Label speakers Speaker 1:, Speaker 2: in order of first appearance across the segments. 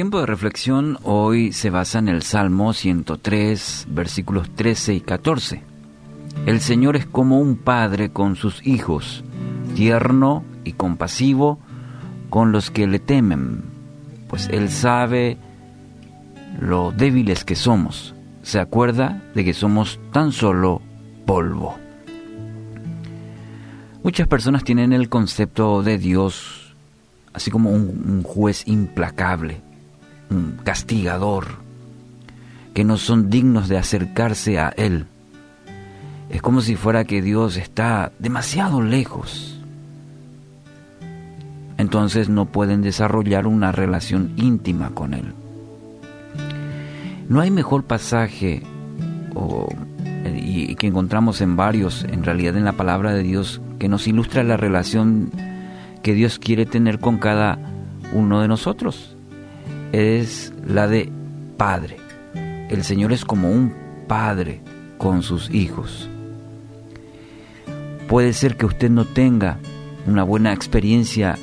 Speaker 1: Tiempo de reflexión hoy se basa en el Salmo 103, versículos 13 y 14. El Señor es como un padre con sus hijos, tierno y compasivo con los que le temen, pues Él sabe lo débiles que somos. Se acuerda de que somos tan solo polvo. Muchas personas tienen el concepto de Dios así como un, juez implacable, castigador, que no son dignos de acercarse a Él. Es como si fuera que Dios está demasiado lejos. Entonces no pueden desarrollar una relación íntima con Él. No hay mejor pasaje y que encontramos en varios, en realidad en la palabra de Dios, que nos ilustra la relación que Dios quiere tener con cada uno de nosotros. Es la de Padre. El Señor es como un Padre con sus hijos. Puede ser que usted no tenga una buena experiencia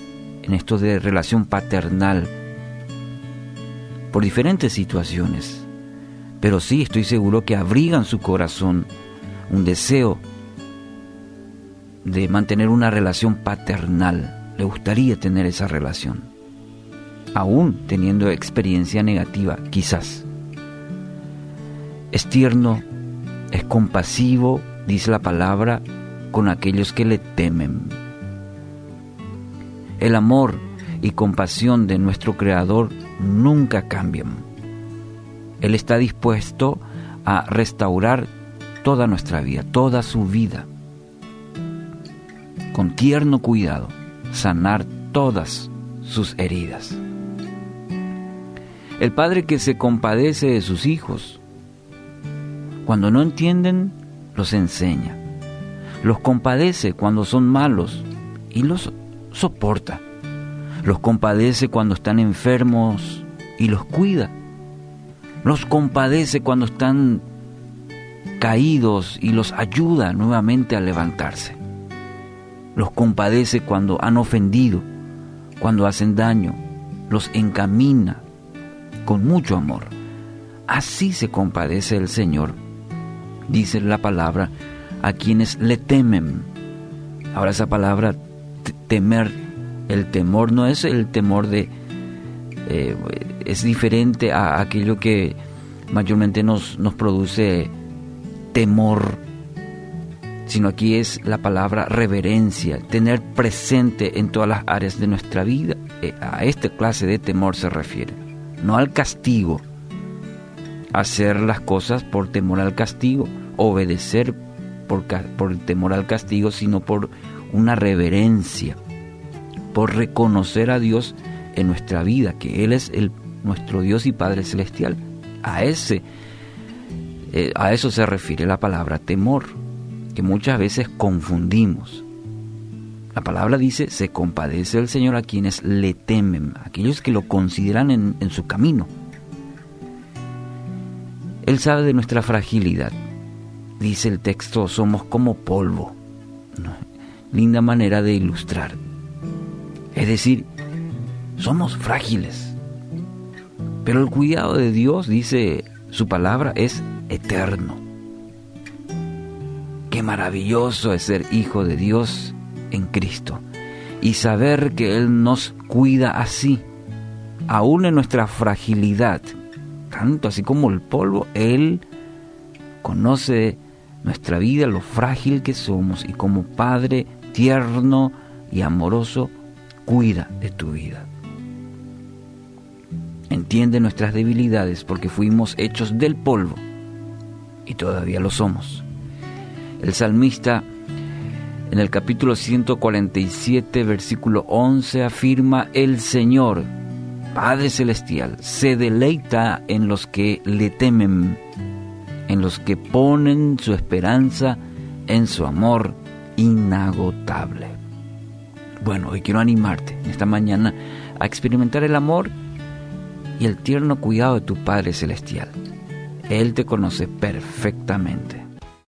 Speaker 1: en esto de relación paternal por diferentes situaciones, pero sí estoy seguro que abrigan su corazón un deseo de mantener una relación paternal le gustaría tener esa relación, aún teniendo experiencia negativa, quizás. Es tierno, es compasivo, dice la palabra, con aquellos que le temen. El amor y compasión de nuestro Creador nunca cambian. Él está dispuesto a restaurar toda nuestra vida, toda su vida, con tierno cuidado sanar todas sus heridas. El padre que se compadece de sus hijos, cuando no entienden, los enseña. Los compadece cuando son malos y los soporta. Los compadece cuando están enfermos y los cuida. Los compadece cuando están caídos y los ayuda nuevamente a levantarse los compadece cuando han ofendido, cuando hacen daño, los encamina con mucho amor. Así se compadece el Señor, dice la palabra, a quienes le temen. Ahora esa palabra temer, el temor no es el temor de... Eh, es diferente a aquello que mayormente nos, nos produce temor sino aquí es la palabra reverencia, tener presente en todas las áreas de nuestra vida. Eh, a esta clase de temor se refiere, no al castigo, hacer las cosas por temor al castigo, obedecer por, temor al castigo, sino por una reverencia, por reconocer a Dios en nuestra vida, que Él es el, nuestro Dios y Padre Celestial. A ese, eh, a eso se refiere la palabra temor que muchas veces confundimos. La palabra dice, se compadece el Señor a quienes le temen, aquellos que lo consideran en, en su camino. Él sabe de nuestra fragilidad. Dice el texto, somos como polvo. Linda manera de ilustrar. Es decir, somos frágiles. Pero el cuidado de Dios, dice su palabra, es eterno. Qué maravilloso es ser hijo de Dios en Cristo y saber que Él nos cuida así, aún en nuestra fragilidad, tanto así como el polvo, Él conoce nuestra vida, lo frágil que somos y como Padre tierno y amoroso, cuida de tu vida. Entiende nuestras debilidades porque fuimos hechos del polvo y todavía lo somos. El salmista en el capítulo 147, versículo 11, afirma, el Señor, Padre Celestial, se deleita en los que le temen, en los que ponen su esperanza en su amor inagotable. Bueno, hoy quiero animarte esta mañana a experimentar el amor y el tierno cuidado de tu Padre Celestial. Él te conoce perfectamente